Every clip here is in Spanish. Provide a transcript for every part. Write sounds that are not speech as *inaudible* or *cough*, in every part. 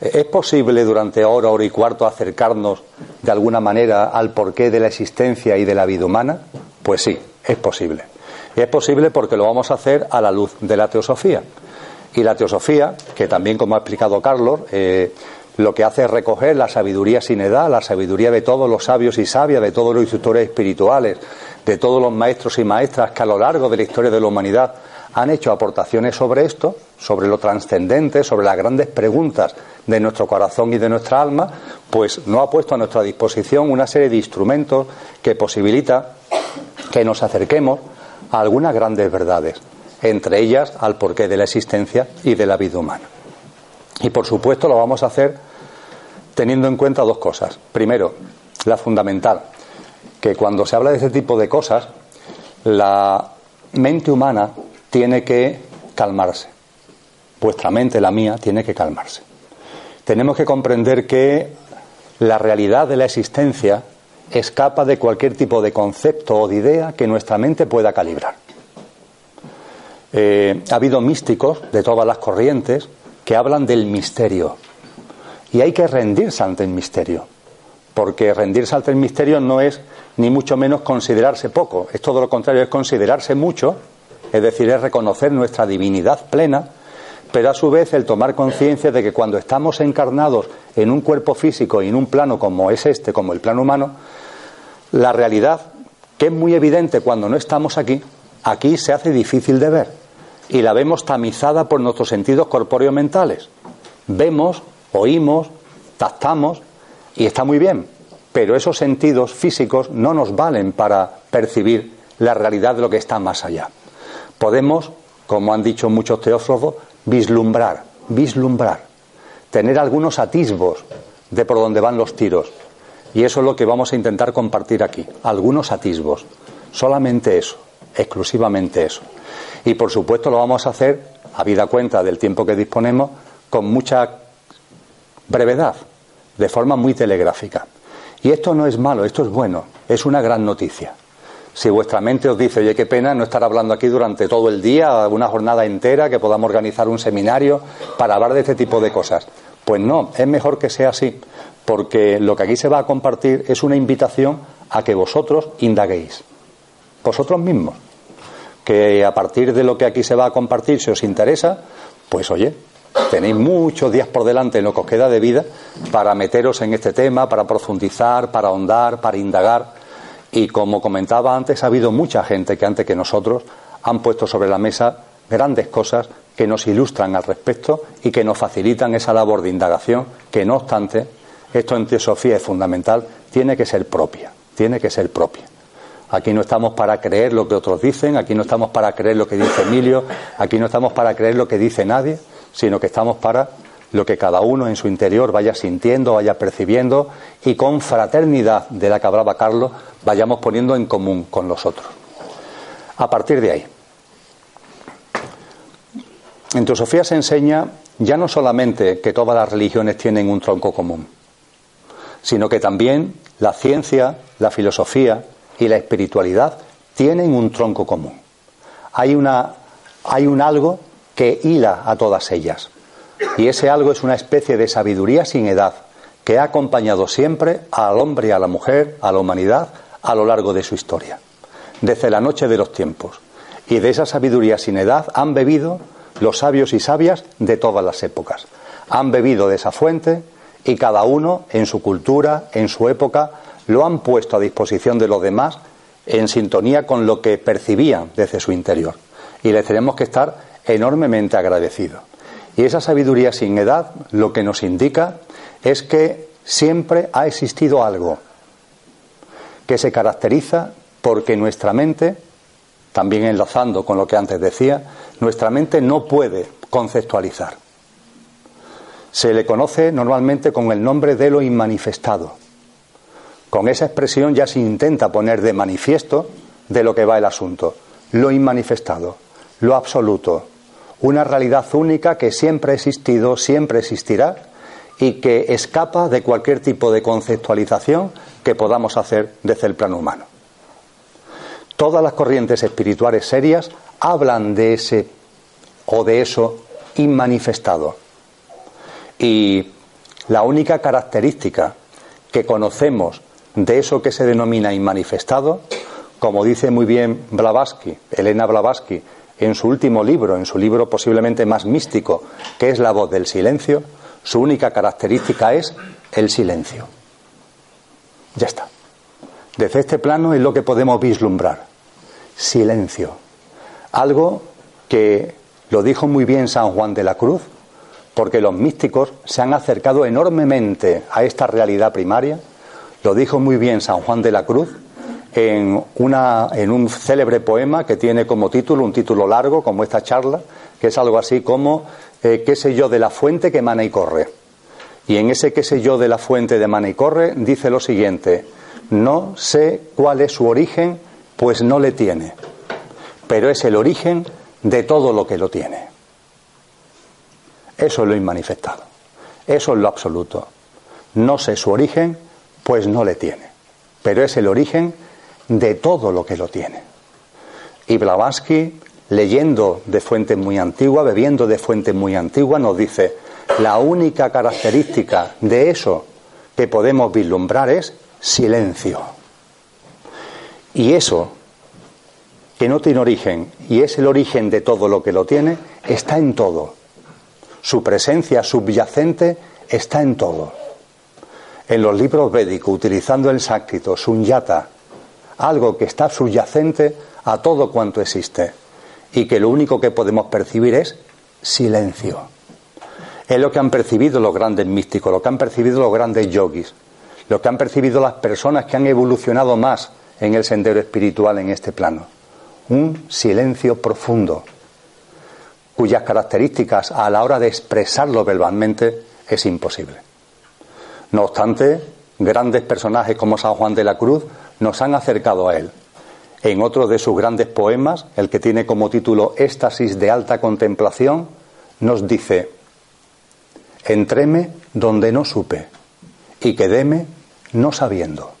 ¿Es posible durante hora, hora y cuarto acercarnos de alguna manera al porqué de la existencia y de la vida humana? Pues sí, es posible. Es posible porque lo vamos a hacer a la luz de la teosofía. Y la teosofía, que también, como ha explicado Carlos, eh, lo que hace es recoger la sabiduría sin edad, la sabiduría de todos los sabios y sabias, de todos los instructores espirituales, de todos los maestros y maestras que a lo largo de la historia de la humanidad han hecho aportaciones sobre esto, sobre lo trascendente, sobre las grandes preguntas de nuestro corazón y de nuestra alma, pues no ha puesto a nuestra disposición una serie de instrumentos que posibilita que nos acerquemos a algunas grandes verdades, entre ellas al porqué de la existencia y de la vida humana. Y por supuesto lo vamos a hacer teniendo en cuenta dos cosas. Primero, la fundamental, que cuando se habla de ese tipo de cosas, la mente humana tiene que calmarse. Vuestra mente, la mía, tiene que calmarse. Tenemos que comprender que la realidad de la existencia escapa de cualquier tipo de concepto o de idea que nuestra mente pueda calibrar. Eh, ha habido místicos de todas las corrientes que hablan del misterio. Y hay que rendirse ante el misterio. Porque rendirse ante el misterio no es ni mucho menos considerarse poco. Es todo lo contrario, es considerarse mucho es decir, es reconocer nuestra divinidad plena, pero a su vez el tomar conciencia de que cuando estamos encarnados en un cuerpo físico y en un plano como es este, como el plano humano, la realidad, que es muy evidente cuando no estamos aquí, aquí se hace difícil de ver y la vemos tamizada por nuestros sentidos corpóreo mentales. Vemos, oímos, tactamos y está muy bien, pero esos sentidos físicos no nos valen para percibir la realidad de lo que está más allá podemos, como han dicho muchos teósofos, vislumbrar, vislumbrar, tener algunos atisbos de por dónde van los tiros. Y eso es lo que vamos a intentar compartir aquí, algunos atisbos, solamente eso, exclusivamente eso. Y por supuesto lo vamos a hacer, habida cuenta del tiempo que disponemos, con mucha brevedad, de forma muy telegráfica. Y esto no es malo, esto es bueno, es una gran noticia. Si vuestra mente os dice, oye, qué pena no estar hablando aquí durante todo el día, una jornada entera, que podamos organizar un seminario para hablar de este tipo de cosas. Pues no, es mejor que sea así, porque lo que aquí se va a compartir es una invitación a que vosotros indaguéis, vosotros mismos, que a partir de lo que aquí se va a compartir, si os interesa, pues oye, tenéis muchos días por delante en lo que os queda de vida para meteros en este tema, para profundizar, para ahondar, para indagar y como comentaba antes, ha habido mucha gente que antes que nosotros han puesto sobre la mesa grandes cosas que nos ilustran al respecto y que nos facilitan esa labor de indagación que, no obstante, esto en teosofía es fundamental, tiene que ser propia, tiene que ser propia. Aquí no estamos para creer lo que otros dicen, aquí no estamos para creer lo que dice Emilio, aquí no estamos para creer lo que dice nadie, sino que estamos para lo que cada uno en su interior vaya sintiendo, vaya percibiendo y con fraternidad de la que hablaba Carlos vayamos poniendo en común con los otros. A partir de ahí, en Teosofía se enseña ya no solamente que todas las religiones tienen un tronco común, sino que también la ciencia, la filosofía y la espiritualidad tienen un tronco común. Hay, una, hay un algo que hila a todas ellas. Y ese algo es una especie de sabiduría sin edad que ha acompañado siempre al hombre y a la mujer, a la humanidad, a lo largo de su historia, desde la noche de los tiempos. Y de esa sabiduría sin edad han bebido los sabios y sabias de todas las épocas. Han bebido de esa fuente y cada uno en su cultura, en su época, lo han puesto a disposición de los demás en sintonía con lo que percibían desde su interior. Y les tenemos que estar enormemente agradecidos. Y esa sabiduría sin edad lo que nos indica es que siempre ha existido algo que se caracteriza porque nuestra mente, también enlazando con lo que antes decía, nuestra mente no puede conceptualizar. Se le conoce normalmente con el nombre de lo inmanifestado. Con esa expresión ya se intenta poner de manifiesto de lo que va el asunto. Lo inmanifestado, lo absoluto, una realidad única que siempre ha existido, siempre existirá y que escapa de cualquier tipo de conceptualización que podamos hacer desde el plano humano. Todas las corrientes espirituales serias hablan de ese o de eso inmanifestado. Y la única característica que conocemos de eso que se denomina inmanifestado, como dice muy bien Blavatsky, Elena Blavatsky, en su último libro, en su libro posiblemente más místico, que es La voz del silencio, su única característica es el silencio. Ya está. Desde este plano es lo que podemos vislumbrar. Silencio. Algo que lo dijo muy bien San Juan de la Cruz, porque los místicos se han acercado enormemente a esta realidad primaria. Lo dijo muy bien San Juan de la Cruz en, un célebre poema que tiene como título, un título largo, como esta charla, que es algo así como eh, qué sé yo de la fuente que mana y corre. Y en ese qué sé yo de la fuente de mana y corre dice lo siguiente, no sé cuál es su origen, pues no le tiene, pero es el origen de todo lo que lo tiene. Eso es lo inmanifestado, eso es lo absoluto. No sé su origen, pues no le tiene, pero es el origen de todo lo que lo tiene. Y Blavatsky, leyendo de fuentes muy antiguas, bebiendo de fuentes muy antiguas, nos dice, la única característica de eso que podemos vislumbrar es silencio. Y eso, que no tiene origen y es el origen de todo lo que lo tiene, está en todo. Su presencia subyacente está en todo. En los libros védicos, utilizando el sánscrito, sunyata, algo que está subyacente a todo cuanto existe y que lo único que podemos percibir es silencio. Es lo que han percibido los grandes místicos, lo que han percibido los grandes yogis, lo que han percibido las personas que han evolucionado más en el sendero espiritual en este plano. Un silencio profundo, cuyas características a la hora de expresarlo verbalmente es imposible. No obstante, grandes personajes como San Juan de la Cruz nos han acercado a él. En otro de sus grandes poemas, el que tiene como título Éxtasis de alta contemplación, nos dice, Entréme donde no supe y quedéme no sabiendo.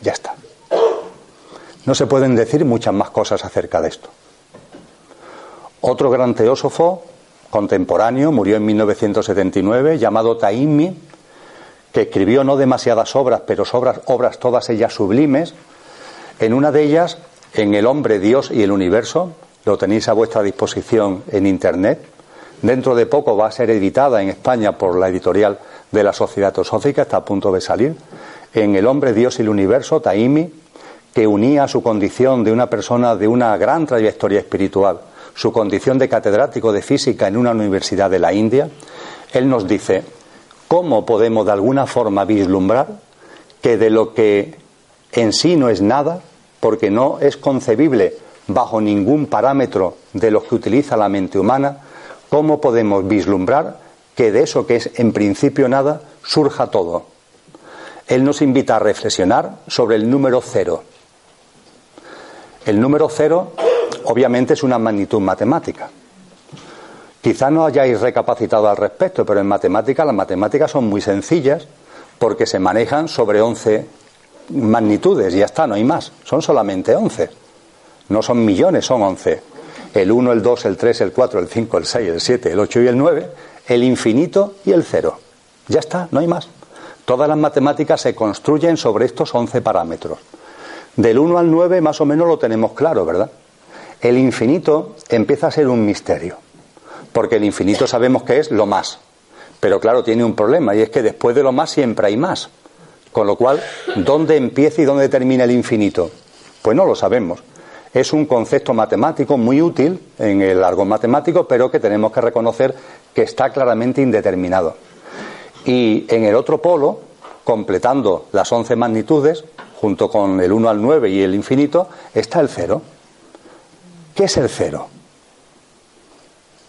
Ya está. No se pueden decir muchas más cosas acerca de esto. Otro gran teósofo contemporáneo murió en 1979, llamado Taimi, que escribió no demasiadas obras, pero obras, obras todas ellas sublimes. En una de ellas, en El hombre, Dios y el universo, lo tenéis a vuestra disposición en Internet. Dentro de poco va a ser editada en España por la editorial de la Sociedad Teosófica, está a punto de salir, en El hombre, Dios y el universo, Taimi, que unía su condición de una persona de una gran trayectoria espiritual, su condición de catedrático de física en una universidad de la India, él nos dice, ¿cómo podemos de alguna forma vislumbrar que de lo que en sí no es nada, porque no es concebible bajo ningún parámetro de los que utiliza la mente humana, cómo podemos vislumbrar que de eso que es en principio nada surja todo. Él nos invita a reflexionar sobre el número cero. El número cero obviamente es una magnitud matemática. Quizá no hayáis recapacitado al respecto, pero en matemática las matemáticas son muy sencillas porque se manejan sobre 11 magnitudes, y ya está, no hay más, son solamente 11. No son millones, son 11. El 1, el 2, el 3, el 4, el 5, el 6, el 7, el 8 y el 9 el infinito y el cero. Ya está, no hay más. Todas las matemáticas se construyen sobre estos 11 parámetros. Del 1 al 9 más o menos lo tenemos claro, ¿verdad? El infinito empieza a ser un misterio, porque el infinito sabemos que es lo más. Pero claro, tiene un problema y es que después de lo más siempre hay más. Con lo cual, ¿dónde empieza y dónde termina el infinito? Pues no lo sabemos. Es un concepto matemático muy útil en el largo matemático, pero que tenemos que reconocer que está claramente indeterminado. Y en el otro polo, completando las 11 magnitudes, junto con el 1 al 9 y el infinito, está el cero. ¿Qué es el cero?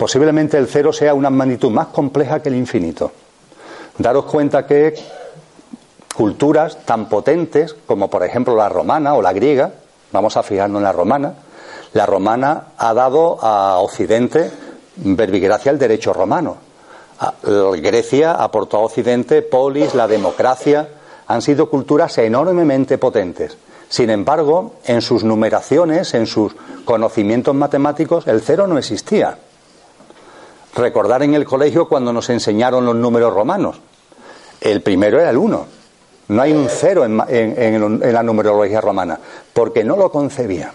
Posiblemente el cero sea una magnitud más compleja que el infinito. Daros cuenta que culturas tan potentes como por ejemplo la romana o la griega, vamos a fijarnos en la romana, la romana ha dado a Occidente verbigracia el derecho romano. Grecia aportó a Occidente polis, la democracia, han sido culturas enormemente potentes. Sin embargo, en sus numeraciones, en sus conocimientos matemáticos, el cero no existía. Recordar en el colegio cuando nos enseñaron los números romanos. El primero era el uno. No hay un cero en, en la numerología romana, porque no lo concebía.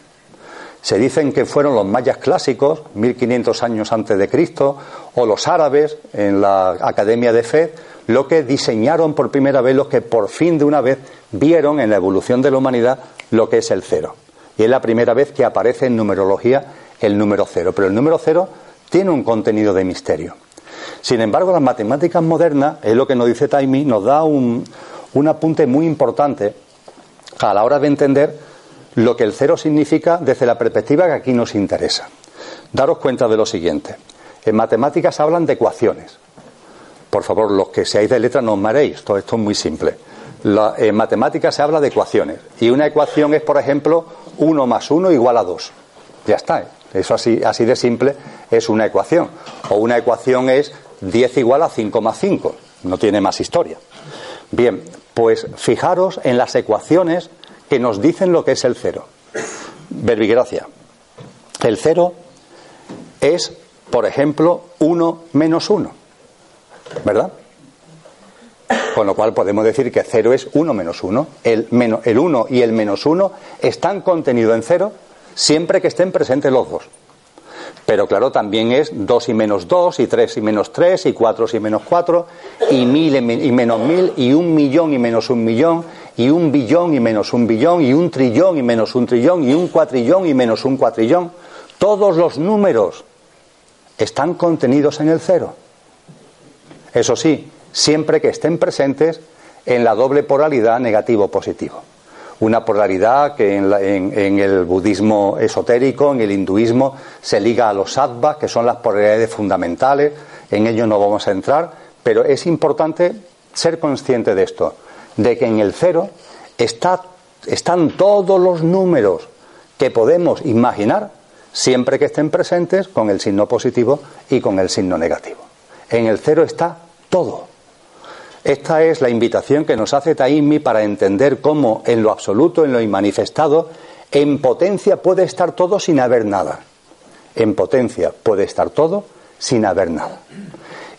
Se dicen que fueron los mayas clásicos, 1500 años antes de Cristo, o los árabes en la Academia de Fe, lo que diseñaron por primera vez, los que por fin de una vez vieron en la evolución de la humanidad lo que es el cero. Y es la primera vez que aparece en numerología el número cero. Pero el número cero tiene un contenido de misterio. Sin embargo, las matemáticas modernas, es lo que nos dice Taimi, nos da un, un apunte muy importante a la hora de entender lo que el cero significa desde la perspectiva que aquí nos interesa. Daros cuenta de lo siguiente. En matemáticas hablan de ecuaciones. Por favor, los que seáis de letra no os maréis, todo esto es muy simple. en matemáticas se habla de ecuaciones y una ecuación es, por ejemplo, 1 más 1 igual a 2. Ya está, ¿eh? Eso así, así de simple es una ecuación. O una ecuación es 10 igual a 5 más 5, no tiene más historia. Bien, pues fijaros en las ecuaciones que nos dicen lo que es el cero. Verbigracia. El cero es, por ejemplo, 1 menos 1. ¿verdad? Con lo cual podemos decir que 0 es 1 menos 1. El, menos, el 1 y el menos 1 están contenidos en 0 siempre que estén presentes los dos. Pero claro, también es 2 y menos 2, y 3 y menos 3, y 4 y menos 4, y 1000 y menos 1000, y un millón y menos un millón, y un billón y menos un billón, y un trillón y menos un trillón, y un cuatrillón y menos un cuatrillón. Todos los números están contenidos en el cero. Eso sí, siempre que estén presentes en la doble polaridad negativo-positivo. Una polaridad que en, el budismo esotérico, en el hinduismo, se liga a los sattvas, que son las polaridades fundamentales. En ello no vamos a entrar, pero es importante ser consciente de esto, de que en el cero están todos los números que podemos imaginar siempre que estén presentes con el signo positivo y con el signo negativo. En el cero está todo. Esta es la invitación que nos hace Taimi para entender cómo en lo absoluto, en lo inmanifestado, en potencia puede estar todo sin haber nada. En potencia puede estar todo sin haber nada.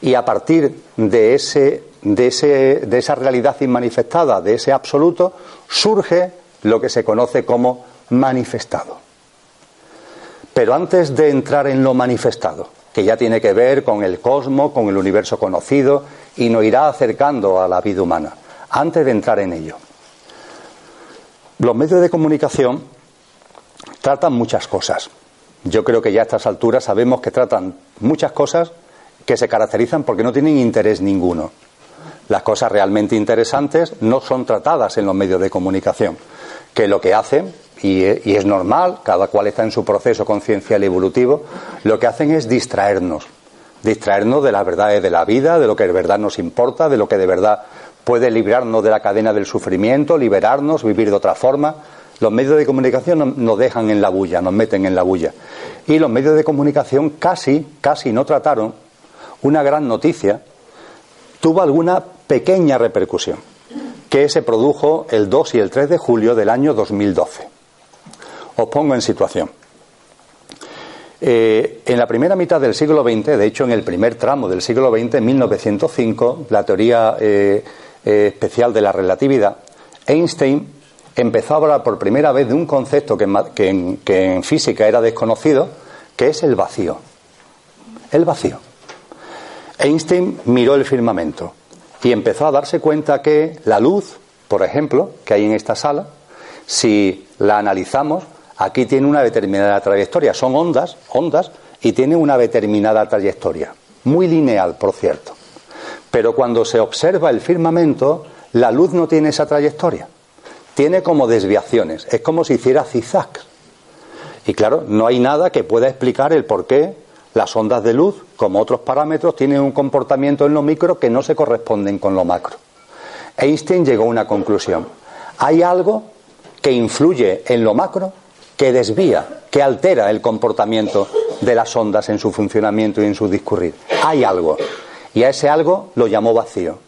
Y a partir de, ese, de, ese, de esa realidad inmanifestada, de ese absoluto, surge lo que se conoce como manifestado. Pero antes de entrar en lo manifestado, que ya tiene que ver con el cosmos, con el universo conocido, y nos irá acercando a la vida humana. Antes de entrar en ello, los medios de comunicación tratan muchas cosas. Yo creo que ya a estas alturas sabemos que tratan muchas cosas que se caracterizan porque no tienen interés ninguno. Las cosas realmente interesantes no son tratadas en los medios de comunicación, que lo que hacen y, es normal, cada cual está en su proceso conciencial y evolutivo, lo que hacen es distraernos, distraernos de las verdades de la vida, de lo que de verdad nos importa, de lo que de verdad puede librarnos de la cadena del sufrimiento, liberarnos, vivir de otra forma. Los medios de comunicación nos dejan en la bulla, nos meten en la bulla. Y los medios de comunicación casi, casi no trataron una gran noticia, tuvo alguna pequeña repercusión, que se produjo el 2 y el 3 de julio del año 2012. Os pongo en situación. Eh, en la primera mitad del siglo XX, de hecho en el primer tramo del siglo XX, en 1905, la teoría eh, eh, especial de la relatividad, Einstein empezó a hablar por primera vez de un concepto que, que en física era desconocido, que es el vacío. El vacío. Einstein miró el firmamento y empezó a darse cuenta que la luz, por ejemplo, que hay en esta sala, si la analizamos, aquí tiene una determinada trayectoria. Son ondas, ondas, y tiene una determinada trayectoria. Muy lineal, por cierto. Pero cuando se observa el firmamento, la luz no tiene esa trayectoria. Tiene como desviaciones. Es como si hiciera zigzags. Y claro, no hay nada que pueda explicar el por qué las ondas de luz, como otros parámetros, tienen un comportamiento en lo micro que no se corresponden con lo macro. Einstein llegó a una conclusión. Hay algo que influye en lo macro que desvía, que altera el comportamiento de las ondas en su funcionamiento y en su discurrir. Hay algo. Y a ese algo lo llamó vacío.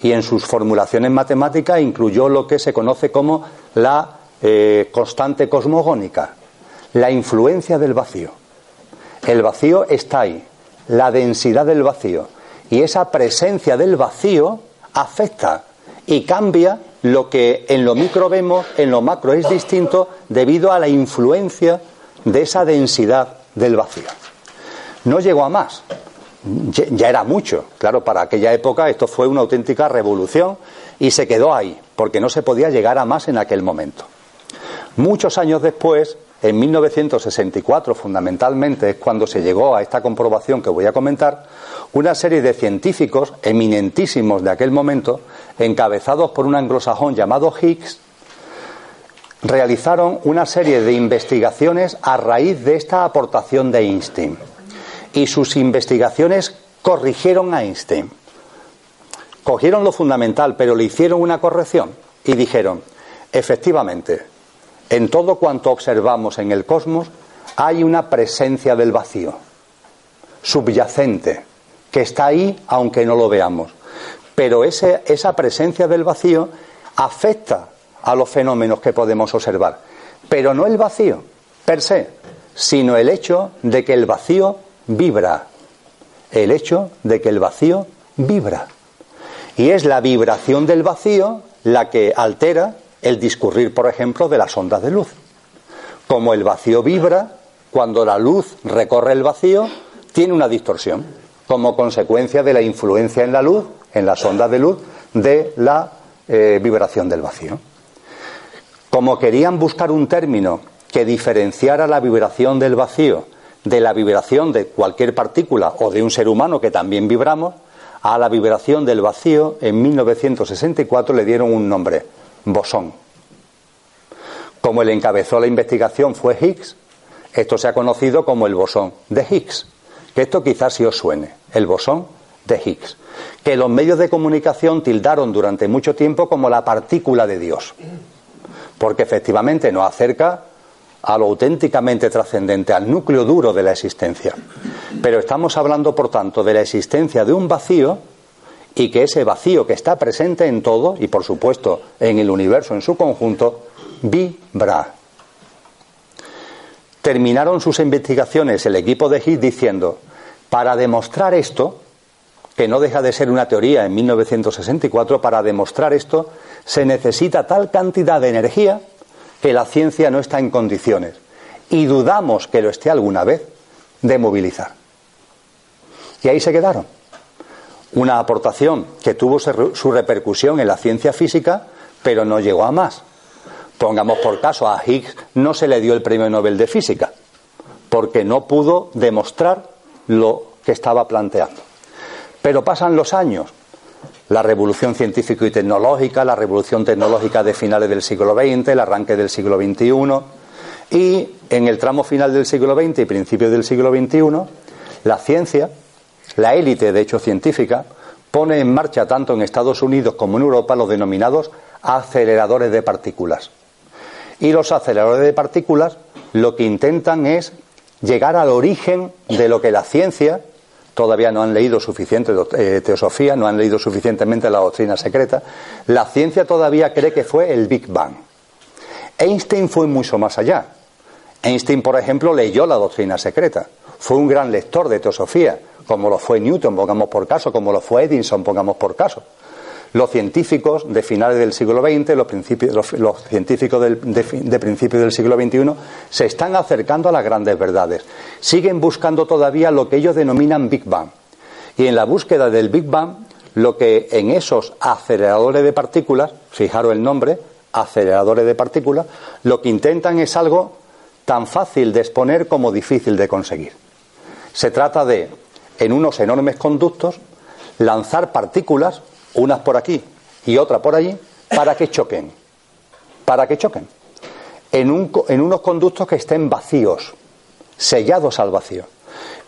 Y en sus formulaciones matemáticas incluyó lo que se conoce como la eh, constante cosmogónica, la influencia del vacío. El vacío está ahí, la densidad del vacío. Y esa presencia del vacío afecta y cambia lo que en lo micro vemos, en lo macro es distinto debido a la influencia de esa densidad del vacío. No llegó a más, ya era mucho. Claro, para aquella época esto fue una auténtica revolución y se quedó ahí, porque no se podía llegar a más en aquel momento. Muchos años después, en 1964 fundamentalmente, es cuando se llegó a esta comprobación que voy a comentar, una serie de científicos eminentísimos de aquel momento, encabezados por un anglosajón llamado Higgs, realizaron una serie de investigaciones a raíz de esta aportación de Einstein. Y sus investigaciones corrigieron a Einstein. Cogieron lo fundamental, pero le hicieron una corrección y dijeron, efectivamente, en todo cuanto observamos en el cosmos hay una presencia del vacío, subyacente, que está ahí aunque no lo veamos. Pero esa presencia del vacío afecta a los fenómenos que podemos observar. Pero no el vacío per se, sino el hecho de que el vacío vibra. El hecho de que el vacío vibra. Y es la vibración del vacío la que altera el discurrir, por ejemplo, de las ondas de luz. Como el vacío vibra, cuando la luz recorre el vacío, tiene una distorsión, como consecuencia de la influencia en la luz, en las ondas de luz, de la eh, vibración del vacío. Como querían buscar un término que diferenciara la vibración del vacío de la vibración de cualquier partícula o de un ser humano que también vibramos, a la vibración del vacío en 1964 le dieron un nombre, bosón. Como el encabezó la investigación fue Higgs, esto se ha conocido como el bosón de Higgs, que esto quizás sí os suene, el bosón de Higgs, que los medios de comunicación tildaron durante mucho tiempo como la partícula de Dios porque efectivamente nos acerca a lo auténticamente trascendente, al núcleo duro de la existencia. Pero estamos hablando, por tanto, de la existencia de un vacío y que ese vacío que está presente en todo, y por supuesto en el universo en su conjunto, vibra. Terminaron sus investigaciones el equipo de Higgs diciendo, para demostrar esto, que no deja de ser una teoría en 1964, para demostrar esto se necesita tal cantidad de energía que la ciencia no está en condiciones, y dudamos que lo esté alguna vez, de movilizar. Y ahí se quedaron. Una aportación que tuvo su repercusión en la ciencia física, pero no llegó a más. Pongamos por caso, a Higgs no se le dio el premio Nobel de Física, porque no pudo demostrar lo que estaba planteando. Pero pasan los años, la revolución científica y tecnológica, la revolución tecnológica de finales del siglo XX, el arranque del siglo XXI, y en el tramo final del siglo XX y principios del siglo XXI, la ciencia, la élite de hecho científica, pone en marcha tanto en Estados Unidos como en Europa los denominados aceleradores de partículas. Y los aceleradores de partículas lo que intentan es llegar al origen de lo que la ciencia todavía no han leído suficiente eh, teosofía, no han leído suficientemente la doctrina secreta. La ciencia todavía cree que fue el Big Bang. Einstein fue mucho más allá. Einstein, por ejemplo, leyó la doctrina secreta. Fue un gran lector de teosofía, como lo fue Newton, pongamos por caso, como lo fue Edison, pongamos por caso. Los científicos de finales del siglo XX, los, los, científicos de, de principios del siglo XXI, se están acercando a las grandes verdades. Siguen buscando todavía lo que ellos denominan Big Bang. Y en la búsqueda del Big Bang, lo que en esos aceleradores de partículas, fijaros el nombre, aceleradores de partículas, lo que intentan es algo tan fácil de exponer como difícil de conseguir. Se trata de, en unos enormes conductos, lanzar partículas unas por aquí y otra por allí, para que choquen. Para que choquen. En, unos conductos que estén vacíos, sellados al vacío.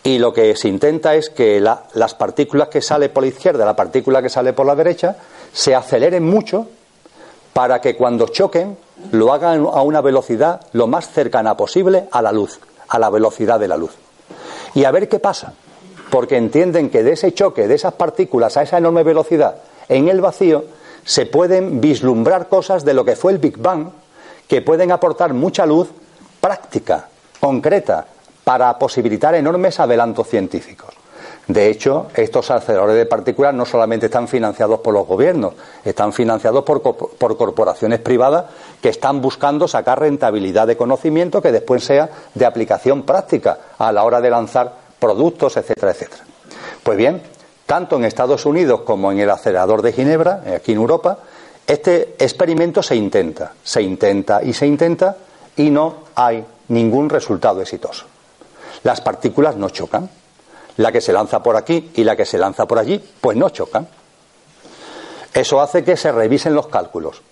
Y lo que se intenta es que las partículas que sale por la izquierda, la partícula que sale por la derecha, se aceleren mucho para que cuando choquen lo hagan a una velocidad lo más cercana posible a la luz, a la velocidad de la luz. Y a ver qué pasa, porque entienden que de ese choque, de esas partículas a esa enorme velocidad, en el vacío se pueden vislumbrar cosas de lo que fue el Big Bang que pueden aportar mucha luz práctica, concreta, para posibilitar enormes adelantos científicos. De hecho, estos aceleradores de partículas no solamente están financiados por los gobiernos, están financiados por, por, corporaciones privadas que están buscando sacar rentabilidad de conocimiento que después sea de aplicación práctica a la hora de lanzar productos, etcétera, etcétera. Pues bien, tanto en Estados Unidos como en el acelerador de Ginebra, aquí en Europa, este experimento se intenta, se intenta y se intenta y no hay ningún resultado exitoso. Las partículas no chocan. La que se lanza por aquí y la que se lanza por allí, pues no chocan. Eso hace que se revisen los cálculos.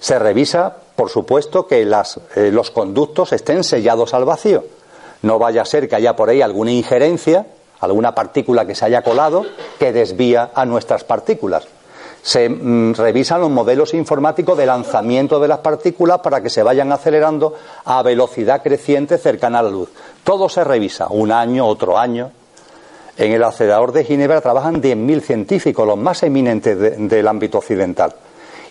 Se revisa, por supuesto, que eh, los conductos estén sellados al vacío. No vaya a ser que haya por ahí alguna injerencia, alguna partícula que se haya colado, que desvía a nuestras partículas se mm, revisan los modelos informáticos de lanzamiento de las partículas para que se vayan acelerando a velocidad creciente cercana a la luz. Todo se revisa, un año, otro año. En el acelerador de Ginebra trabajan 10.000 científicos, los más eminentes del ámbito occidental.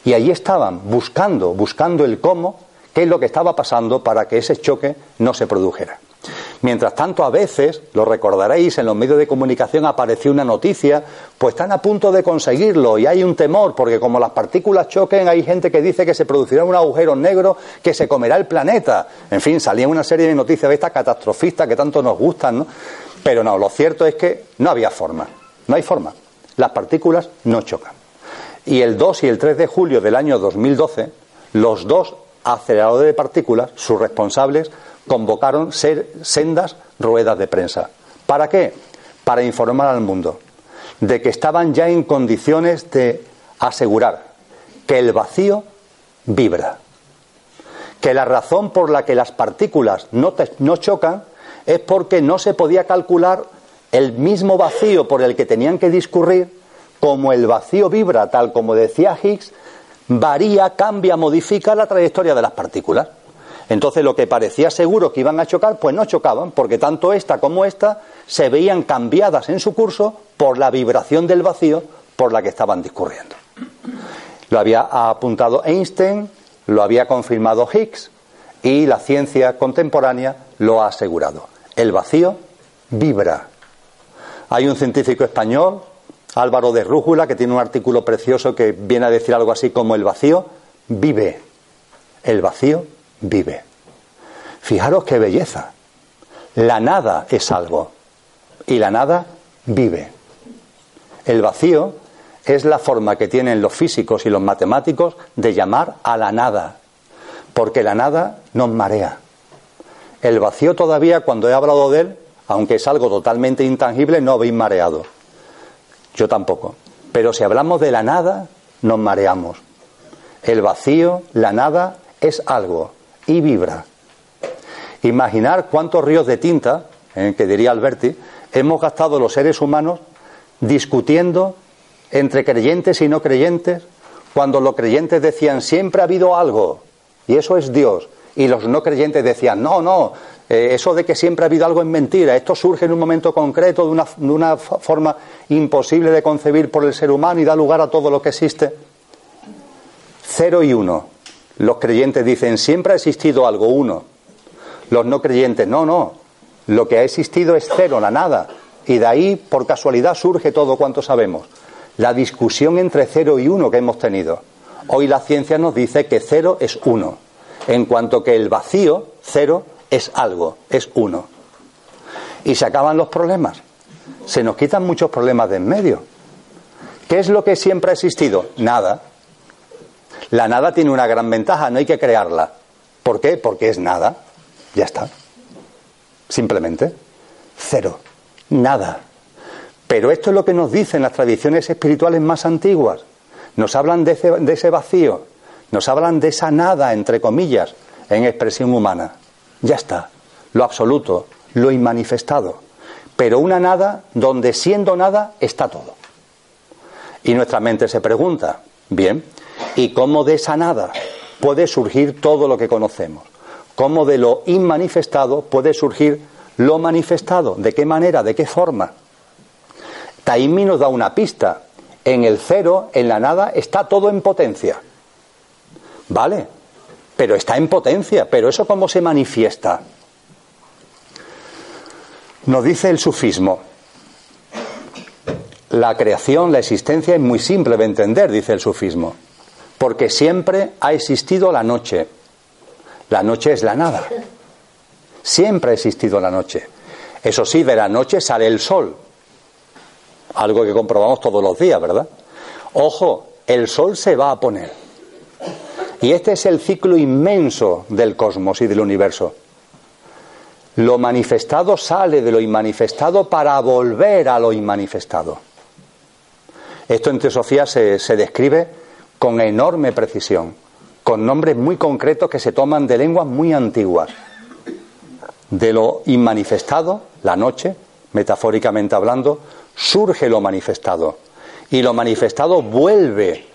Y allí estaban buscando, buscando el cómo, qué es lo que estaba pasando para que ese choque no se produjera. Mientras tanto, a veces, lo recordaréis, en los medios de comunicación apareció una noticia, pues están a punto de conseguirlo y hay un temor, porque como las partículas choquen, hay gente que dice que se producirá un agujero negro que se comerá el planeta. En fin, salía una serie de noticias de estas catastrofistas que tanto nos gustan, ¿no? Pero no, lo cierto es que no había forma, no hay forma. Las partículas no chocan. Y el 2 y el 3 de julio del año 2012, los dos aceleradores de partículas, sus responsables, convocaron ser sendas ruedas de prensa. ¿Para qué? Para informar al mundo de que estaban ya en condiciones de asegurar que el vacío vibra, que la razón por la que las partículas no, no chocan es porque no se podía calcular el mismo vacío por el que tenían que discurrir, como el vacío vibra, tal como decía Higgs, varía, cambia, modifica la trayectoria de las partículas. Entonces lo que parecía seguro que iban a chocar, pues no chocaban, porque tanto esta como esta se veían cambiadas en su curso por la vibración del vacío por la que estaban discurriendo. Lo había apuntado Einstein, lo había confirmado Higgs y la ciencia contemporánea lo ha asegurado. El vacío vibra. Hay un científico español, Álvaro de Rújula, que tiene un artículo precioso que viene a decir algo así como el vacío vive. El vacío vive. Fijaros qué belleza. La nada es algo y la nada vive. El vacío es la forma que tienen los físicos y los matemáticos de llamar a la nada, porque la nada nos marea. El vacío todavía, cuando he hablado de él, aunque es algo totalmente intangible, no habéis mareado. Yo tampoco. Pero si hablamos de la nada, nos mareamos. El vacío, la nada, es algo y vibra. Imaginar cuántos ríos de tinta, eh, que diría Alberti, hemos gastado los seres humanos discutiendo entre creyentes y no creyentes, cuando los creyentes decían siempre ha habido algo, y eso es Dios, y los no creyentes decían no, no, eh, eso de que siempre ha habido algo es mentira, esto surge en un momento concreto, de una, de una forma imposible de concebir por el ser humano y da lugar a todo lo que existe. Cero y uno. Los creyentes dicen, siempre ha existido algo, uno. Los no creyentes, no, no. Lo que ha existido es cero, la nada. Y de ahí, por casualidad, surge todo cuanto sabemos. La discusión entre cero y uno que hemos tenido. Hoy la ciencia nos dice que cero es uno. En cuanto que el vacío, cero, es algo, es uno. Y se acaban los problemas. Se nos quitan muchos problemas de en medio. ¿Qué es lo que siempre ha existido? Nada. La nada tiene una gran ventaja, no hay que crearla. ¿Por qué? Porque es nada. Ya está. Simplemente. Cero. Nada. Pero esto es lo que nos dicen las tradiciones espirituales más antiguas. Nos hablan de ese, de ese vacío, nos hablan de esa nada, entre comillas, en expresión humana. Ya está. Lo absoluto, lo inmanifestado. Pero una nada donde siendo nada está todo. Y nuestra mente se pregunta, bien, y cómo de esa nada puede surgir todo lo que conocemos. Cómo de lo inmanifestado puede surgir lo manifestado. ¿De qué manera? ¿De qué forma? Taimi nos da una pista. En el cero, en la nada, está todo en potencia. ¿Vale? pero está en potencia. Pero eso cómo se manifiesta. Nos dice el sufismo. La creación, la existencia es muy simple de entender, dice el sufismo, porque siempre ha existido la noche. La noche es la nada. Siempre ha existido la noche. Eso sí, de la noche sale el sol. Algo que comprobamos todos los días, ¿verdad? Ojo, el sol se va a poner. Y este es el ciclo inmenso del cosmos y del universo. Lo manifestado sale de lo inmanifestado para volver a lo inmanifestado. Esto en Teosofía se, se describe con enorme precisión, con nombres muy concretos que se toman de lenguas muy antiguas. De lo inmanifestado, la noche, metafóricamente hablando, surge lo manifestado. Y lo manifestado vuelve,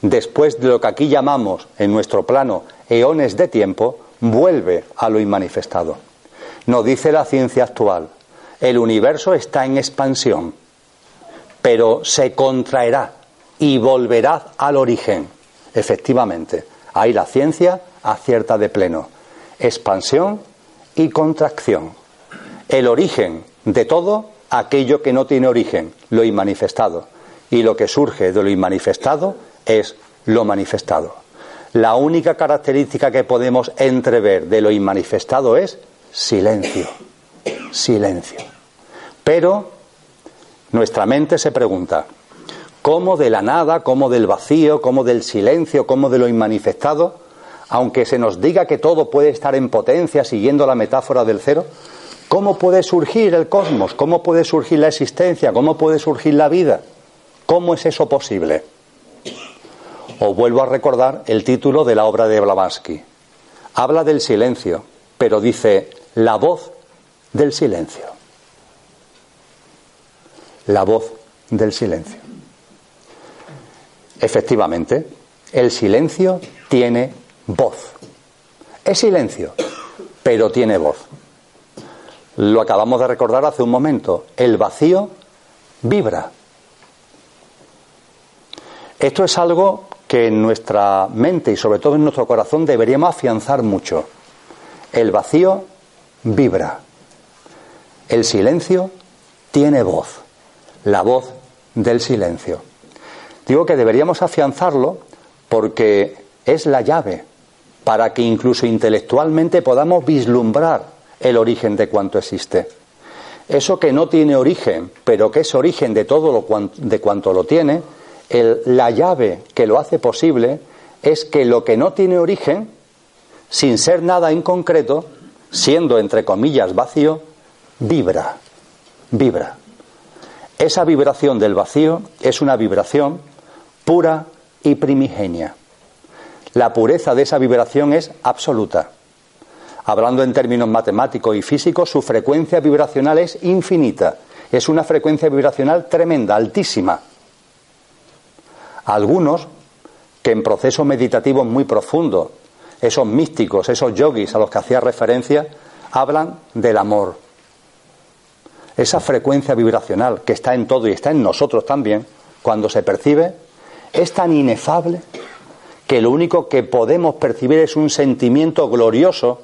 después de lo que aquí llamamos en nuestro plano eones de tiempo, vuelve a lo inmanifestado. Nos dice la ciencia actual, el universo está en expansión, pero se contraerá y volverá al origen. Efectivamente, ahí la ciencia acierta de pleno. Expansión y contracción. El origen de todo, aquello que no tiene origen, lo inmanifestado. Y lo que surge de lo inmanifestado es lo manifestado. La única característica que podemos entrever de lo inmanifestado es silencio. Silencio. Pero nuestra mente se pregunta, ¿cómo de la nada, cómo del vacío, cómo del silencio, cómo de lo inmanifestado, aunque se nos diga que todo puede estar en potencia siguiendo la metáfora del cero, ¿cómo puede surgir el cosmos? ¿Cómo puede surgir la existencia? ¿Cómo puede surgir la vida? ¿Cómo es eso posible? Os vuelvo a recordar el título de la obra de Blavatsky. Habla del silencio, pero dice la voz del silencio la voz del silencio. Efectivamente, el silencio tiene voz. Es silencio, pero tiene voz. Lo acabamos de recordar hace un momento. El vacío vibra. Esto es algo que en nuestra mente y sobre todo en nuestro corazón deberíamos afianzar mucho. El vacío vibra. El silencio tiene voz la voz del silencio. Digo que deberíamos afianzarlo porque es la llave para que incluso intelectualmente podamos vislumbrar el origen de cuanto existe. Eso que no tiene origen, pero que es origen de todo lo de cuanto lo tiene, la llave que lo hace posible es que lo que no tiene origen, sin ser nada en concreto, siendo entre comillas vacío, vibra, vibra. Esa vibración del vacío es una vibración pura y primigenia. La pureza de esa vibración es absoluta. Hablando en términos matemáticos y físicos, su frecuencia vibracional es infinita. Es una frecuencia vibracional tremenda, altísima. Algunos que en procesos meditativos muy profundos, esos místicos, esos yogis a los que hacía referencia, hablan del amor, esa frecuencia vibracional que está en todo y está en nosotros también, cuando se percibe, es tan inefable que lo único que podemos percibir es un sentimiento glorioso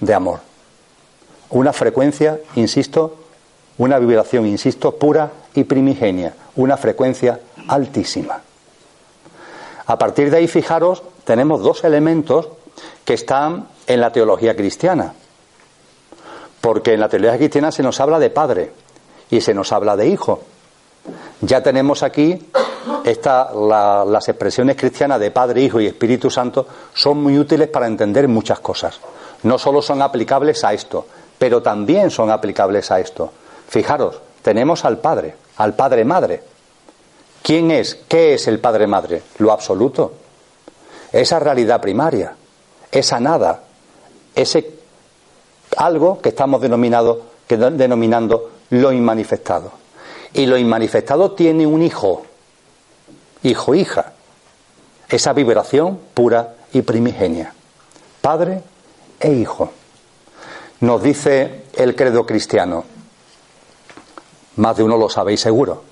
de amor. Una frecuencia, insisto, una vibración, insisto, pura y primigenia, una frecuencia altísima. A partir de ahí, fijaros, tenemos dos elementos que están en la teología cristiana. Porque en la teología cristiana se nos habla de padre y se nos habla de hijo. Ya tenemos aquí las expresiones cristianas de Padre, Hijo y Espíritu Santo son muy útiles para entender muchas cosas. No solo son aplicables a esto, pero también son aplicables a esto. Fijaros, tenemos al Padre, al Padre Madre. ¿Quién es? ¿Qué es el Padre Madre? Lo absoluto. Esa realidad primaria, esa nada, ese algo que estamos denominando lo inmanifestado. Y lo inmanifestado tiene un hijo, hijo, hija, esa vibración pura y primigenia, padre e hijo. Nos dice el credo cristiano, más de uno lo sabéis seguro,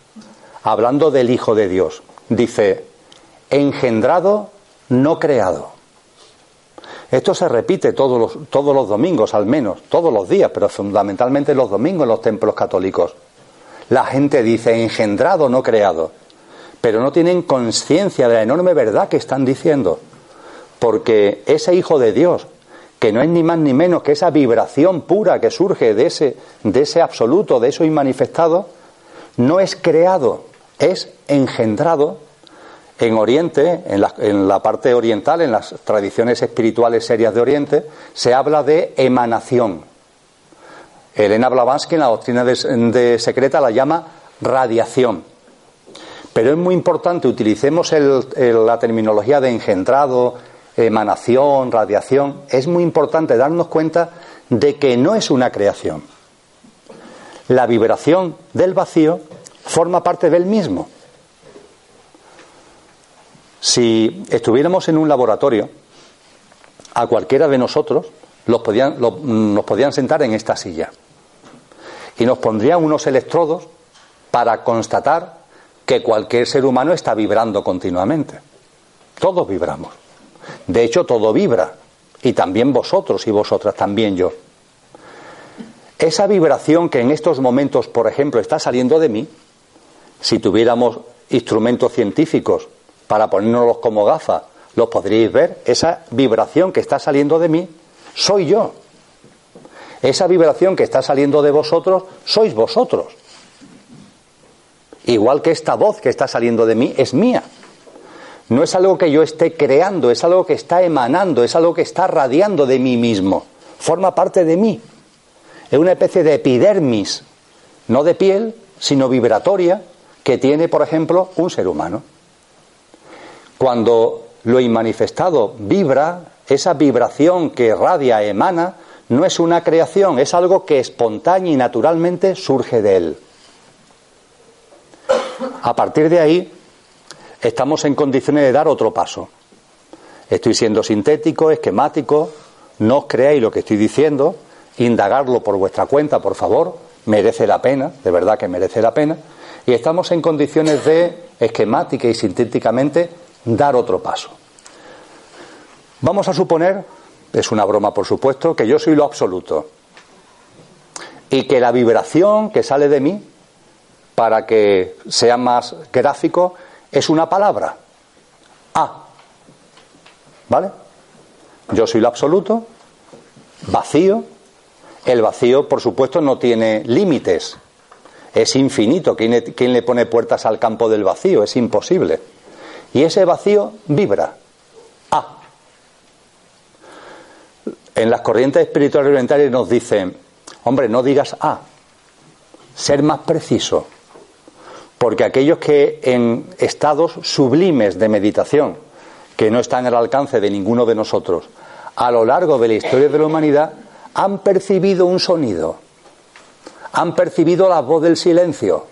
hablando del Hijo de Dios, dice, engendrado, no creado. Esto se repite todos los, todos los domingos, al menos, todos los días, pero fundamentalmente los domingos en los templos católicos. La gente dice engendrado, no creado, pero no tienen conciencia de la enorme verdad que están diciendo, porque ese Hijo de Dios, que no es ni más ni menos que esa vibración pura que surge de ese, de ese absoluto, de eso inmanifestado, no es creado, es engendrado en Oriente, en la, en la, parte oriental, en las tradiciones espirituales serias de Oriente, se habla de emanación. Elena Blavatsky en la doctrina de, secreta la llama radiación. Pero es muy importante, utilicemos la terminología de engendrado, emanación, radiación, es muy importante darnos cuenta de que no es una creación. La vibración del vacío forma parte del mismo. Si estuviéramos en un laboratorio, a cualquiera de nosotros los podían, nos podían sentar en esta silla y nos pondrían unos electrodos para constatar que cualquier ser humano está vibrando continuamente. Todos vibramos. De hecho, todo vibra. Y también vosotros y vosotras, también yo. Esa vibración que en estos momentos, por ejemplo, está saliendo de mí, si tuviéramos instrumentos científicos para ponérnoslos como gafas, los podríais ver, esa vibración que está saliendo de mí, soy yo. Esa vibración que está saliendo de vosotros, sois vosotros. Igual que esta voz que está saliendo de mí es mía. No es algo que yo esté creando, es algo que está emanando, es algo que está radiando de mí mismo. Forma parte de mí. Es una especie de epidermis, no de piel, sino vibratoria, que tiene, por ejemplo, un ser humano. Cuando lo inmanifestado vibra, esa vibración que radia, emana, no es una creación, es algo que espontánea y naturalmente surge de él. A partir de ahí, estamos en condiciones de dar otro paso. Estoy siendo sintético, esquemático, no os creáis lo que estoy diciendo, indagarlo por vuestra cuenta, por favor, merece la pena, de verdad que merece la pena, y estamos en condiciones de, esquemática y sintéticamente, dar otro paso. Vamos a suponer, es una broma por supuesto, que yo soy lo absoluto y que la vibración que sale de mí, para que sea más gráfico, es una palabra. A. ¿Vale? Yo soy lo absoluto, vacío. El vacío, por supuesto, no tiene límites. Es infinito. ¿Quién, ¿Quién le pone puertas al campo del vacío? Es imposible. Y ese vacío vibra. A. En las corrientes espirituales orientales nos dicen, hombre, no digas A, ser más preciso, porque aquellos que en estados sublimes de meditación, que no están al alcance de ninguno de nosotros, a lo largo de la historia de la humanidad, han percibido un sonido, han percibido la voz del silencio,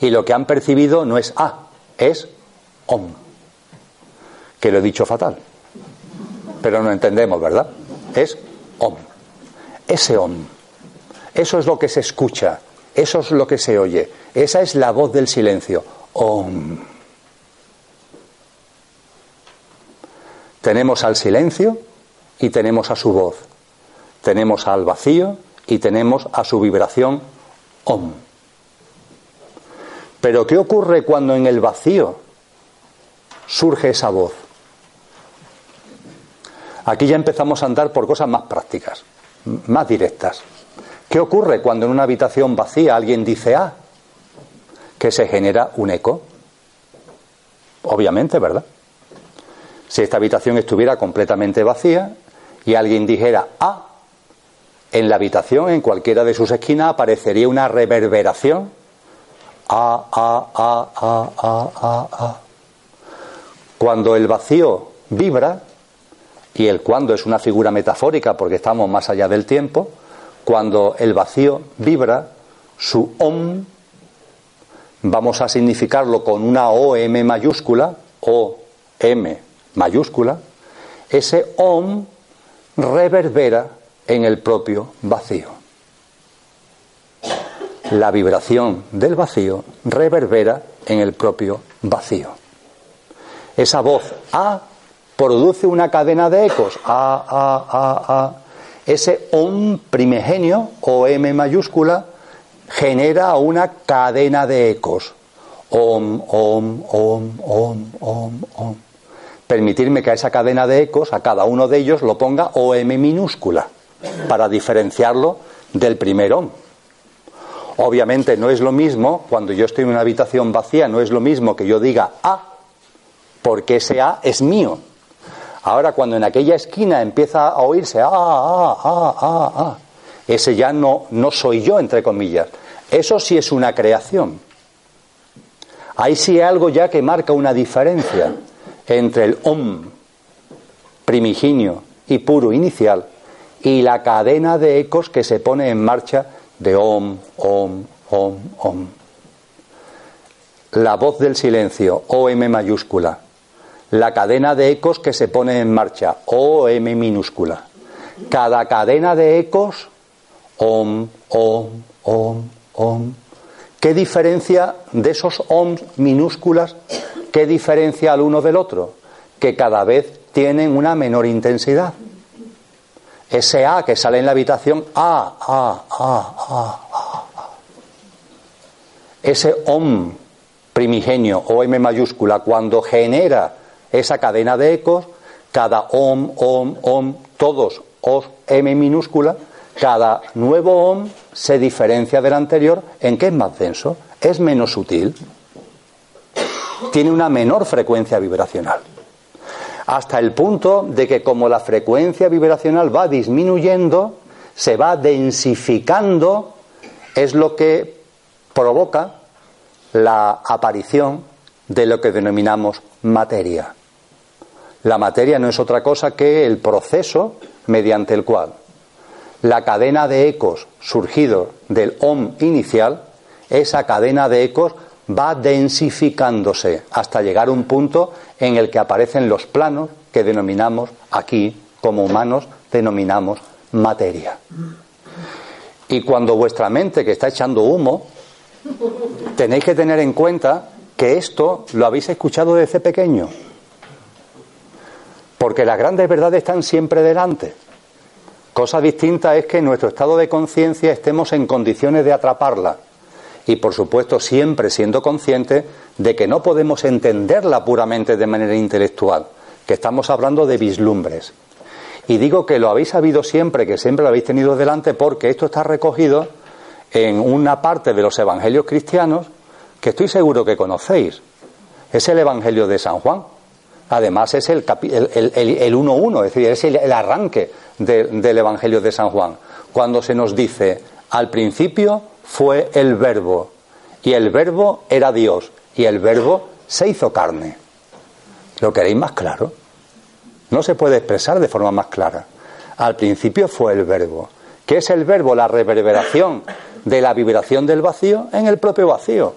y lo que han percibido no es A, es Om. Que lo he dicho fatal. Pero no entendemos, ¿verdad? Es Om. Ese Om. Eso es lo que se escucha. Eso es lo que se oye. Esa es la voz del silencio. Om. Tenemos al silencio y tenemos a su voz. Tenemos al vacío y tenemos a su vibración Om. Pero ¿qué ocurre cuando en el vacío surge esa voz. Aquí ya empezamos a andar por cosas más prácticas, más directas. ¿Qué ocurre cuando en una habitación vacía alguien dice A? Que se genera un eco. Obviamente, ¿verdad? Si esta habitación estuviera completamente vacía y alguien dijera A, en la habitación, en cualquiera de sus esquinas, aparecería una reverberación. A, A, A, A, A, A, A. Cuando el vacío vibra, y el cuando es una figura metafórica porque estamos más allá del tiempo, cuando el vacío vibra, su om, vamos a significarlo con una OM mayúscula, o M mayúscula, ese om reverbera en el propio vacío. La vibración del vacío reverbera en el propio vacío. Esa voz A produce una cadena de ecos. A, A, A, A. Ese OM primigenio, o M mayúscula, genera una cadena de ecos. Om, om, om, om, om, om. Permitirme que a esa cadena de ecos, a cada uno de ellos, lo ponga OM minúscula, para diferenciarlo del primer OM. Obviamente no es lo mismo, cuando yo estoy en una habitación vacía, no es lo mismo que yo diga A, porque ese A es mío. Ahora, cuando en aquella esquina empieza a oírse A, A, A, A, A, ese ya no, no soy yo, entre comillas. Eso sí es una creación. Ahí sí hay algo ya que marca una diferencia entre el Om primigenio y puro inicial y la cadena de ecos que se pone en marcha de Om, Om, Om, Om. La voz del silencio, OM mayúscula. La cadena de ecos que se pone en marcha, OM minúscula. Cada cadena de ecos, Om, Om, Om, Om. ¿Qué diferencia de esos OM minúsculas? ¿Qué diferencia al uno del otro? Que cada vez tienen una menor intensidad. Ese A que sale en la habitación, A, A, A, A, A. Ese OM primigenio, o M mayúscula, cuando genera esa cadena de ecos, cada OM, OM, OM, todos OS, M minúscula, cada nuevo OM se diferencia del anterior. En que es más denso, es menos sutil, tiene una menor frecuencia vibracional. Hasta el punto de que como la frecuencia vibracional va disminuyendo, se va densificando, es lo que provoca la aparición de lo que denominamos materia. La materia no es otra cosa que el proceso mediante el cual la cadena de ecos surgido del OM inicial, esa cadena de ecos va densificándose hasta llegar a un punto en el que aparecen los planos que denominamos aquí, como humanos, denominamos materia. Y cuando vuestra mente, que está echando humo, tenéis que tener en cuenta que esto lo habéis escuchado desde pequeño. Porque las grandes verdades están siempre delante. Cosa distinta es que en nuestro estado de conciencia estemos en condiciones de atraparla y por supuesto siempre siendo consciente de que no podemos entenderla puramente de manera intelectual, que estamos hablando de vislumbres. Y digo que lo habéis sabido siempre, que siempre lo habéis tenido delante, porque esto está recogido en una parte de los evangelios cristianos que estoy seguro que conocéis. Es el Evangelio de San Juan. Además es el 1.1, es decir, es el, arranque del Evangelio de San Juan. Cuando se nos dice, al principio fue el verbo, y el verbo era Dios, y el verbo se hizo carne. ¿Lo queréis más claro? No se puede expresar de forma más clara. Al principio fue el verbo. ¿Qué es el verbo? La reverberación de la vibración del vacío en el propio vacío.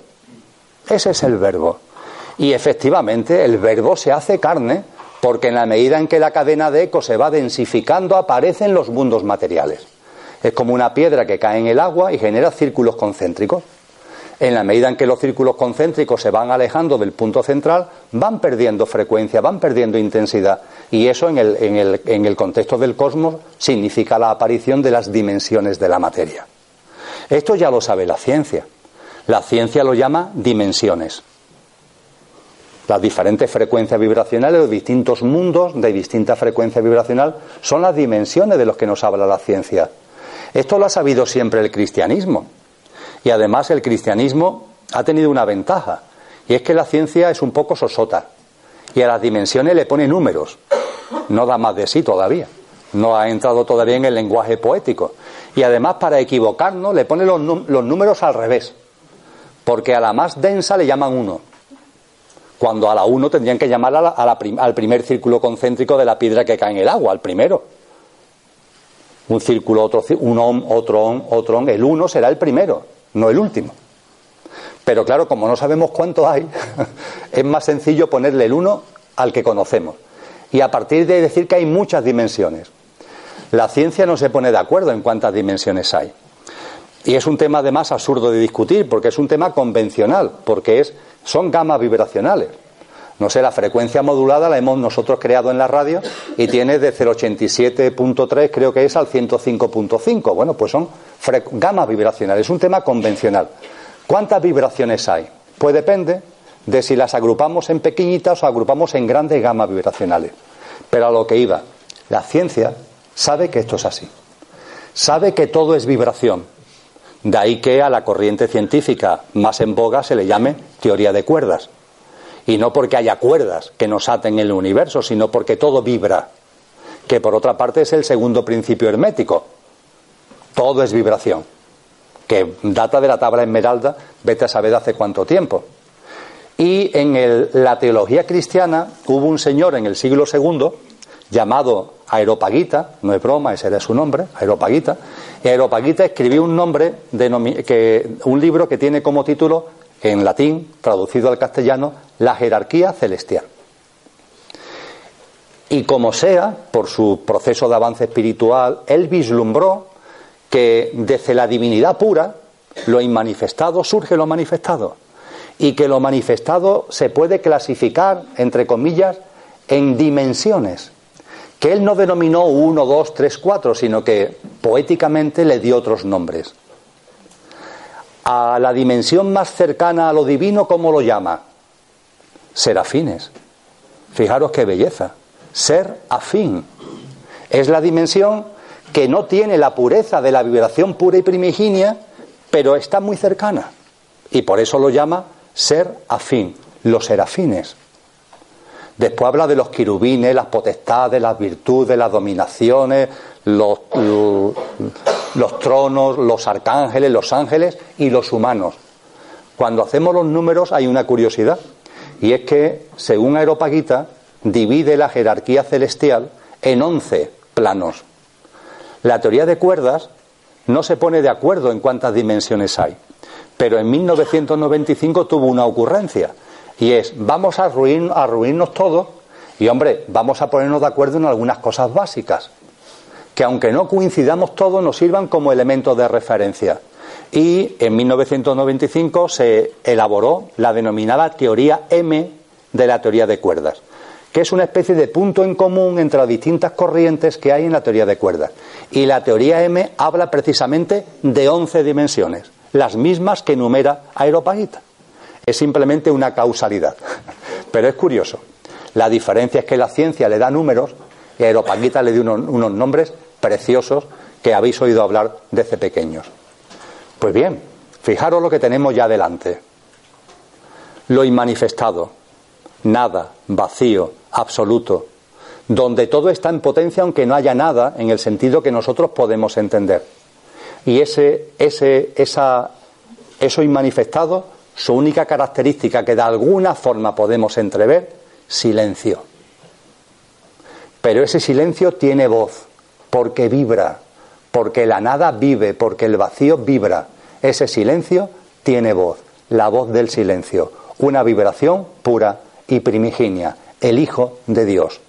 Ese es el verbo. Y efectivamente el verbo se hace carne porque en la medida en que la cadena de eco se va densificando aparecen los mundos materiales. Es como una piedra que cae en el agua y genera círculos concéntricos. En la medida en que los círculos concéntricos se van alejando del punto central, van perdiendo frecuencia, van perdiendo intensidad. Y eso en el, en el, en el contexto del cosmos significa la aparición de las dimensiones de la materia. Esto ya lo sabe la ciencia. La ciencia lo llama dimensiones. Las diferentes frecuencias vibracionales, los distintos mundos de distinta frecuencia vibracional, son las dimensiones de los que nos habla la ciencia. Esto lo ha sabido siempre el cristianismo. Y además el cristianismo ha tenido una ventaja, y es que la ciencia es un poco sosota, y a las dimensiones le pone números. No da más de sí todavía. No ha entrado todavía en el lenguaje poético. Y además, para equivocarnos, le pone los, números al revés. Porque a la más densa le llaman uno. Cuando a la uno tendrían que llamar al primer círculo concéntrico de la piedra que cae en el agua, al primero un círculo, otro, un om, otro om, otro om. El uno será el primero, no el último. Pero claro, como no sabemos cuánto hay, *laughs* es más sencillo ponerle el uno al que conocemos. Y a partir de decir que hay muchas dimensiones. La ciencia no se pone de acuerdo en cuántas dimensiones hay. Y es un tema además absurdo de discutir, porque es un tema convencional, porque es, son gamas vibracionales. No sé, la frecuencia modulada la hemos nosotros creado en la radio y tiene desde el 87.3 creo que es al 105.5. Bueno, pues son gamas vibracionales, es un tema convencional. ¿Cuántas vibraciones hay? Pues depende de si las agrupamos en pequeñitas o agrupamos en grandes gamas vibracionales. Pero a lo que iba, la ciencia sabe que esto es así. Sabe que todo es vibración. De ahí que a la corriente científica más en boga se le llame teoría de cuerdas. Y no porque haya cuerdas que nos aten en el universo, sino porque todo vibra. Que por otra parte es el segundo principio hermético. Todo es vibración. Que data de la tabla esmeralda, vete a saber hace cuánto tiempo. Y en la teología cristiana hubo un señor en el siglo II llamado Aeropagita, no es broma, ese era su nombre, Aeropagita, y Aeropagita escribió un nombre, un libro que tiene como título, en latín, traducido al castellano, La jerarquía celestial. Y como sea, por su proceso de avance espiritual, él vislumbró que desde la divinidad pura, lo inmanifestado surge lo manifestado. Y que lo manifestado se puede clasificar, entre comillas, en dimensiones que él no denominó uno, dos, tres, cuatro, sino que poéticamente le dio otros nombres. A la dimensión más cercana a lo divino, ¿cómo lo llama? Serafines. Fijaros qué belleza. Ser afín. Es la dimensión que no tiene la pureza de la vibración pura y primigenia, pero está muy cercana. Y por eso lo llama ser afín, los serafines. Después habla de los quirubines, las potestades, las virtudes, las dominaciones, los, los tronos, los arcángeles, los ángeles y los humanos. Cuando hacemos los números hay una curiosidad, y es que, según Aeropagita, divide la jerarquía celestial en once planos. La teoría de cuerdas no se pone de acuerdo en cuántas dimensiones hay, pero en 1995 tuvo una ocurrencia y es, vamos a, ruin, a ruinarnos todos y, hombre, vamos a ponernos de acuerdo en algunas cosas básicas, que aunque no coincidamos todos, nos sirvan como elementos de referencia. Y en 1995 se elaboró la denominada teoría M de la teoría de cuerdas, que es una especie de punto en común entre las distintas corrientes que hay en la teoría de cuerdas. Y la teoría M habla precisamente de 11 dimensiones, las mismas que enumera Aeropagita es simplemente una causalidad. Pero es curioso. La diferencia es que la ciencia le da números y Aeropaguita le dio unos, nombres preciosos que habéis oído hablar desde pequeños. Pues bien, fijaros lo que tenemos ya delante. Lo inmanifestado, nada, vacío, absoluto, donde todo está en potencia aunque no haya nada en el sentido que nosotros podemos entender. Y ese, ese, esa, eso inmanifestado su única característica que de alguna forma podemos entrever, silencio. Pero ese silencio tiene voz, porque vibra, porque la nada vive, porque el vacío vibra. Ese silencio tiene voz, la voz del silencio, una vibración pura y primigenia, el Hijo de Dios.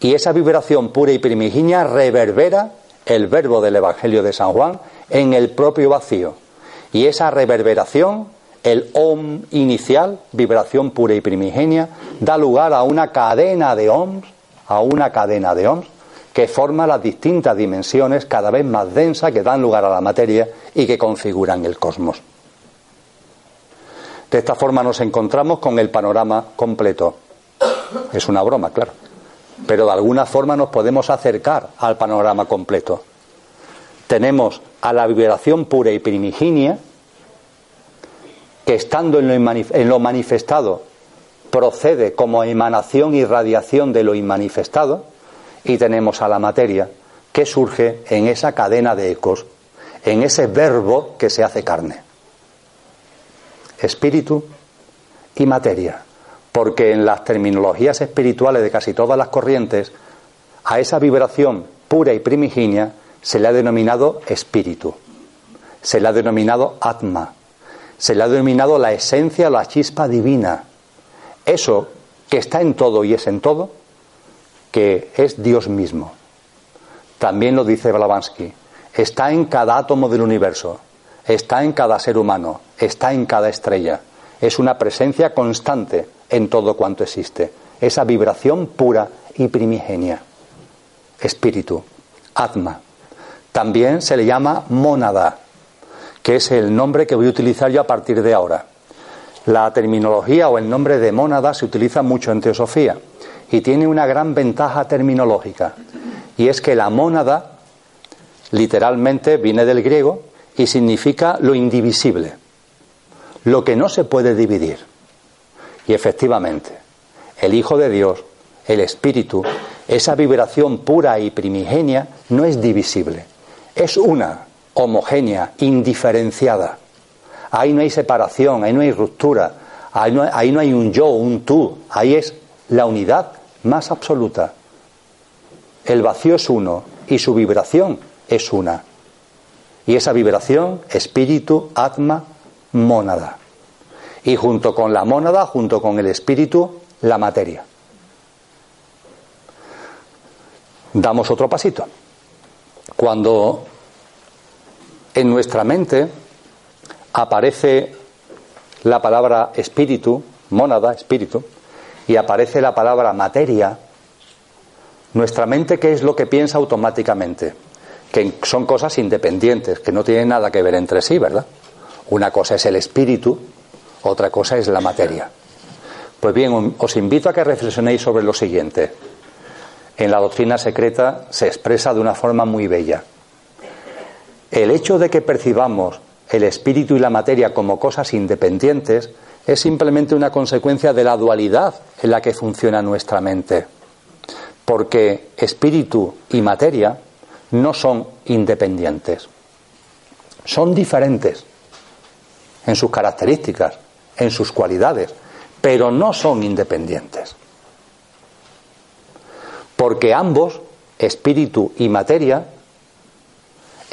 Y esa vibración pura y primigenia reverbera el verbo del Evangelio de San Juan en el propio vacío. Y esa reverberación el OM inicial, vibración pura y primigenia, da lugar a una cadena de OMs, a una cadena de OMs, que forma las distintas dimensiones cada vez más densas que dan lugar a la materia y que configuran el cosmos. De esta forma nos encontramos con el panorama completo. Es una broma, claro. Pero de alguna forma nos podemos acercar al panorama completo. Tenemos a la vibración pura y primigenia, que estando en lo, manifestado procede como emanación y radiación de lo inmanifestado, y tenemos a la materia que surge en esa cadena de ecos, en ese verbo que se hace carne. Espíritu y materia, porque en las terminologías espirituales de casi todas las corrientes, a esa vibración pura y primigenia se le ha denominado espíritu, se le ha denominado atma, se le ha denominado la esencia, la chispa divina. Eso que está en todo y es en todo, que es Dios mismo. También lo dice Blavatsky. Está en cada átomo del universo, está en cada ser humano, está en cada estrella. Es una presencia constante en todo cuanto existe. Esa vibración pura y primigenia. Espíritu, Atma. También se le llama mónada, que es el nombre que voy a utilizar yo a partir de ahora. La terminología o el nombre de mónada se utiliza mucho en teosofía y tiene una gran ventaja terminológica. Y es que la mónada literalmente viene del griego y significa lo indivisible, lo que no se puede dividir. Y efectivamente, el Hijo de Dios, el Espíritu, esa vibración pura y primigenia no es divisible, es una, homogénea, indiferenciada. Ahí no hay separación, ahí no hay ruptura, ahí no, ahí no hay un yo, un tú, ahí es la unidad más absoluta. El vacío es uno y su vibración es una. Y esa vibración, espíritu, atma, mónada. Y junto con la mónada, junto con el espíritu, la materia. Damos otro pasito. Cuando en nuestra mente aparece la palabra espíritu, mónada, espíritu, y aparece la palabra materia, nuestra mente, ¿qué es lo que piensa automáticamente? Que son cosas independientes, que no tienen nada que ver entre sí, ¿verdad? Una cosa es el espíritu, otra cosa es la materia. Pues bien, os invito a que reflexionéis sobre lo siguiente. En la doctrina secreta se expresa de una forma muy bella. El hecho de que percibamos el espíritu y la materia como cosas independientes es simplemente una consecuencia de la dualidad en la que funciona nuestra mente. Porque espíritu y materia no son independientes. Son diferentes en sus características, en sus cualidades, pero no son independientes. Porque ambos, espíritu y materia,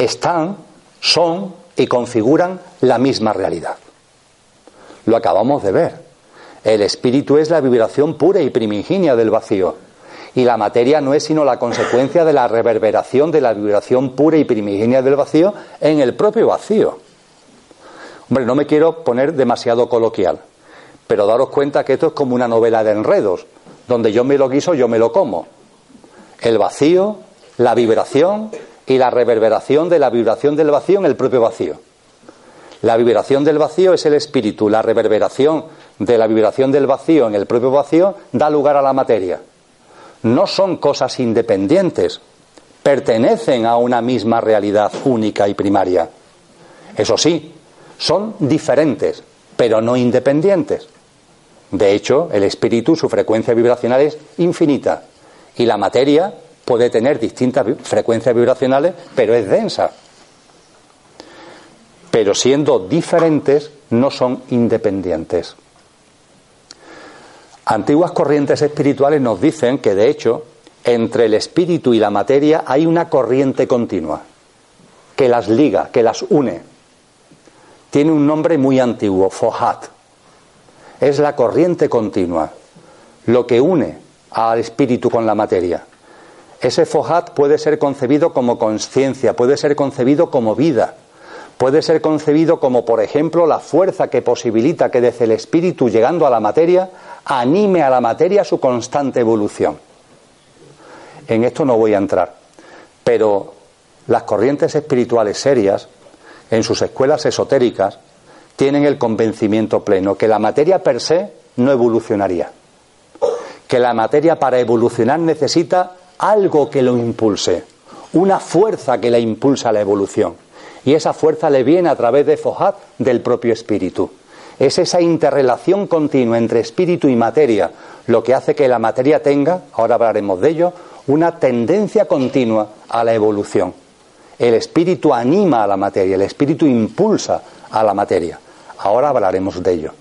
están, son y configuran la misma realidad. Lo acabamos de ver. El espíritu es la vibración pura y primigenia del vacío. Y la materia no es sino la consecuencia de la reverberación de la vibración pura y primigenia del vacío en el propio vacío. Hombre, no me quiero poner demasiado coloquial, pero daros cuenta que esto es como una novela de enredos, donde yo me lo guiso, yo me lo como. El vacío, la vibración y la reverberación de la vibración del vacío en el propio vacío. La vibración del vacío es el espíritu, la reverberación de la vibración del vacío en el propio vacío da lugar a la materia. No son cosas independientes, pertenecen a una misma realidad única y primaria. Eso sí, son diferentes, pero no independientes. De hecho, el espíritu, su frecuencia vibracional es infinita y la materia puede tener distintas frecuencias vibracionales, pero es densa pero siendo diferentes no son independientes. Antiguas corrientes espirituales nos dicen que de hecho entre el espíritu y la materia hay una corriente continua que las liga, que las une. Tiene un nombre muy antiguo, Fohat. Es la corriente continua, lo que une al espíritu con la materia. Ese Fohat puede ser concebido como conciencia, puede ser concebido como vida, puede ser concebido como, por ejemplo, la fuerza que posibilita que desde el espíritu llegando a la materia anime a la materia su constante evolución. En esto no voy a entrar, pero las corrientes espirituales serias, en sus escuelas esotéricas, tienen el convencimiento pleno que la materia per se no evolucionaría, que la materia para evolucionar necesita algo que lo impulse, una fuerza que la impulsa a la evolución. Y esa fuerza le viene a través de Fojat del propio espíritu. Es esa interrelación continua entre espíritu y materia lo que hace que la materia tenga, ahora hablaremos de ello, una tendencia continua a la evolución. El espíritu anima a la materia, el espíritu impulsa a la materia. Ahora hablaremos de ello.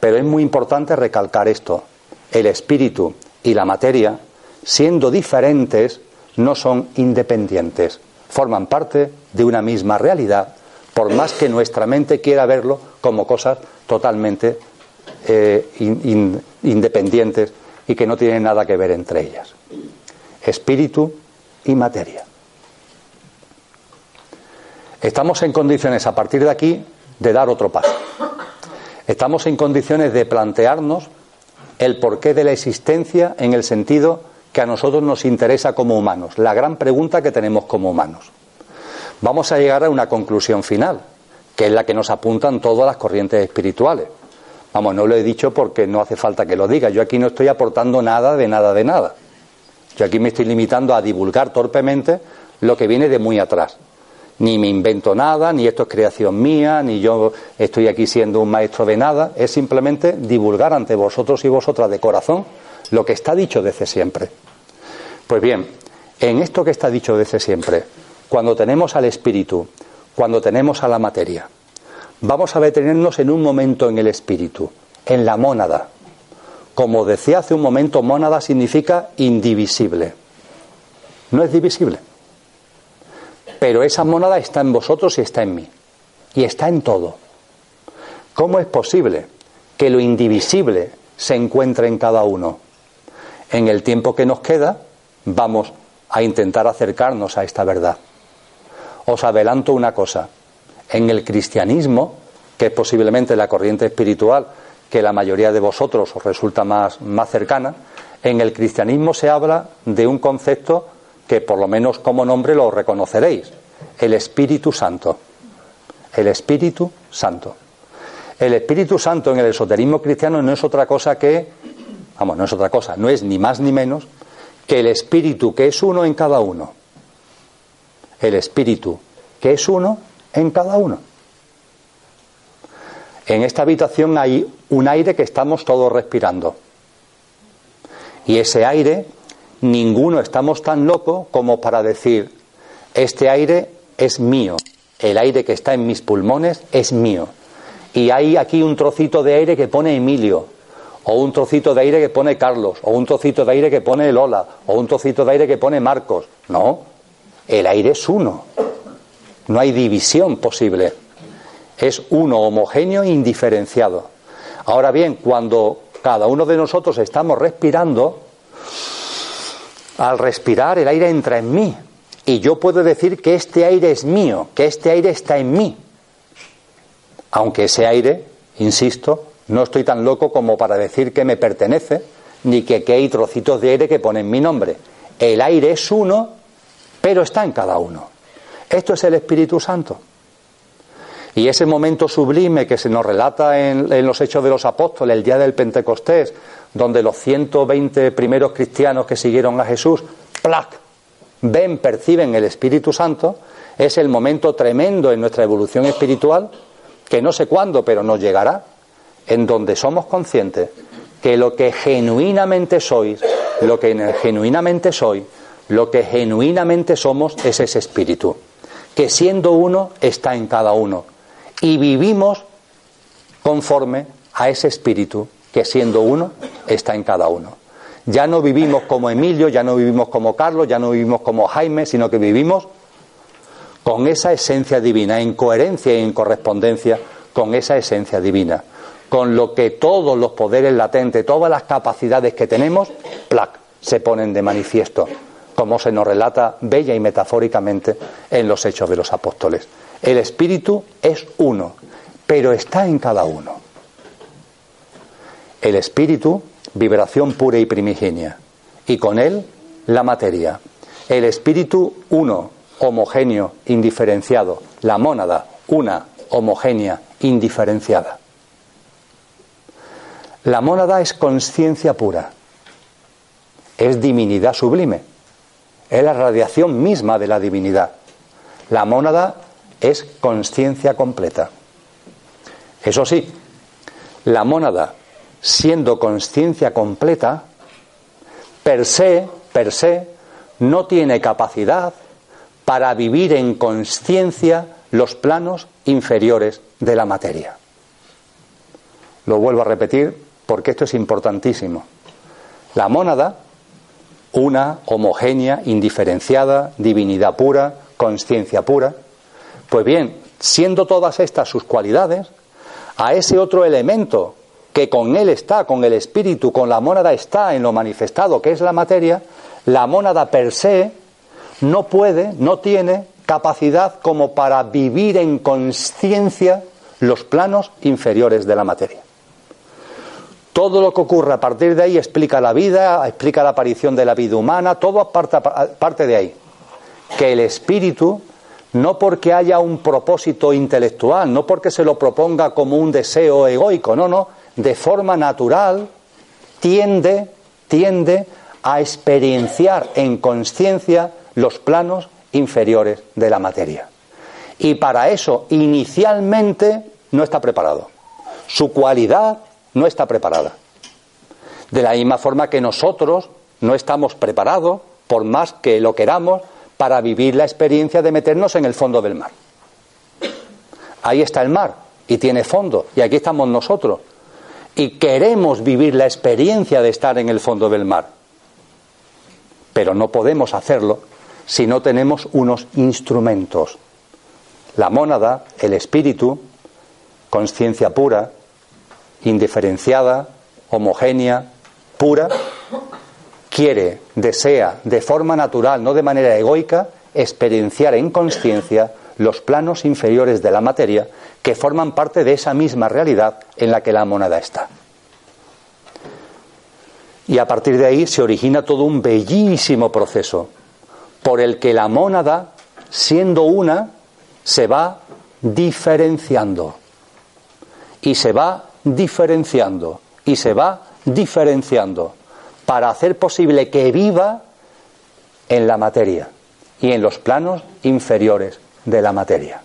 Pero es muy importante recalcar esto. El espíritu y la materia, siendo diferentes, no son independientes forman parte de una misma realidad, por más que nuestra mente quiera verlo como cosas totalmente eh, independientes y que no tienen nada que ver entre ellas. Espíritu y materia. Estamos en condiciones a partir de aquí de dar otro paso. Estamos en condiciones de plantearnos el porqué de la existencia en el sentido que a nosotros nos interesa como humanos, la gran pregunta que tenemos como humanos. Vamos a llegar a una conclusión final, que es la que nos apuntan todas las corrientes espirituales. Vamos, no lo he dicho porque no hace falta que lo diga. Yo aquí no estoy aportando nada de nada de nada. Yo aquí me estoy limitando a divulgar torpemente lo que viene de muy atrás. Ni me invento nada, ni esto es creación mía, ni yo estoy aquí siendo un maestro de nada. Es simplemente divulgar ante vosotros y vosotras de corazón lo que está dicho desde siempre. Pues bien, en esto que está dicho desde siempre, cuando tenemos al espíritu, cuando tenemos a la materia, vamos a detenernos en un momento en el espíritu, en la mónada. Como decía hace un momento, mónada significa indivisible. No es divisible. Pero esa mónada está en vosotros y está en mí. Y está en todo. ¿Cómo es posible que lo indivisible se encuentre en cada uno? En el tiempo que nos queda, vamos a intentar acercarnos a esta verdad. Os adelanto una cosa. En el cristianismo, que es posiblemente la corriente espiritual que la mayoría de vosotros os resulta más, más cercana, en el cristianismo se habla de un concepto que por lo menos como nombre lo reconoceréis, el Espíritu Santo. El Espíritu Santo. El Espíritu Santo en el esoterismo cristiano no es otra cosa que, vamos, no es otra cosa, no es ni más ni menos que el Espíritu que es uno en cada uno. El Espíritu que es uno en cada uno. En esta habitación hay un aire que estamos todos respirando. Y ese aire, ninguno estamos tan locos como para decir, este aire es mío, el aire que está en mis pulmones es mío. Y hay aquí un trocito de aire que pone Emilio, o un trocito de aire que pone Carlos, o un trocito de aire que pone Lola, o un trocito de aire que pone Marcos. No, el aire es uno. No hay división posible es uno homogéneo e indiferenciado. Ahora bien, cuando cada uno de nosotros estamos respirando, al respirar el aire entra en mí y yo puedo decir que este aire es mío, que este aire está en mí. Aunque ese aire, insisto, no estoy tan loco como para decir que me pertenece, ni que, hay trocitos de aire que ponen mi nombre. El aire es uno, pero está en cada uno. Esto es el Espíritu Santo. Y ese momento sublime que se nos relata en, los Hechos de los Apóstoles, el día del Pentecostés, donde los 120 primeros cristianos que siguieron a Jesús, ¡plac! ven, perciben el Espíritu Santo, es el momento tremendo en nuestra evolución espiritual, que no sé cuándo, pero nos llegará, en donde somos conscientes que lo que genuinamente sois, lo que genuinamente soy, lo que genuinamente somos es ese espíritu, que siendo uno está en cada uno, y vivimos conforme a ese espíritu que siendo uno está en cada uno. Ya no vivimos como Emilio, ya no vivimos como Carlos, ya no vivimos como Jaime, sino que vivimos con esa esencia divina, en coherencia y en correspondencia con esa esencia divina, con lo que todos los poderes latentes, todas las capacidades que tenemos, plac, se ponen de manifiesto, como se nos relata bella y metafóricamente en los hechos de los apóstoles. El espíritu es uno, pero está en cada uno. El espíritu, vibración pura y primigenia, y con él la materia. El espíritu uno, homogéneo, indiferenciado. La mónada, una, homogénea, indiferenciada. La mónada es conciencia pura, es divinidad sublime, es la radiación misma de la divinidad. La mónada es conciencia completa. Eso sí, la mónada, siendo conciencia completa, per se, per se, no tiene capacidad para vivir en conciencia los planos inferiores de la materia. Lo vuelvo a repetir porque esto es importantísimo. La mónada, una homogénea, indiferenciada, divinidad pura, conciencia pura, pues bien, siendo todas estas sus cualidades, a ese otro elemento que con él está, con el espíritu, con la mónada está en lo manifestado, que es la materia, la mónada per se no puede, no tiene capacidad como para vivir en conciencia los planos inferiores de la materia. Todo lo que ocurre a partir de ahí explica la vida, explica la aparición de la vida humana, todo parte, parte de ahí. Que el espíritu, no porque haya un propósito intelectual, no porque se lo proponga como un deseo egoico, no, no, de forma natural tiende, tiende a experienciar en conciencia los planos inferiores de la materia. Y para eso inicialmente no está preparado. Su cualidad no está preparada. De la misma forma que nosotros no estamos preparados, por más que lo queramos, para vivir la experiencia de meternos en el fondo del mar. Ahí está el mar y tiene fondo, y aquí estamos nosotros. Y queremos vivir la experiencia de estar en el fondo del mar. Pero no podemos hacerlo si no tenemos unos instrumentos. La mónada, el espíritu, conciencia pura, indiferenciada, homogénea, pura, quiere, desea, de forma natural, no de manera egoica, experienciar en conciencia los planos inferiores de la materia que forman parte de esa misma realidad en la que la monada está. Y a partir de ahí se origina todo un bellísimo proceso por el que la mónada, siendo una, se va diferenciando. Y se va diferenciando. Y se va diferenciando. Para hacer posible que viva en la materia y en los planos inferiores de la materia.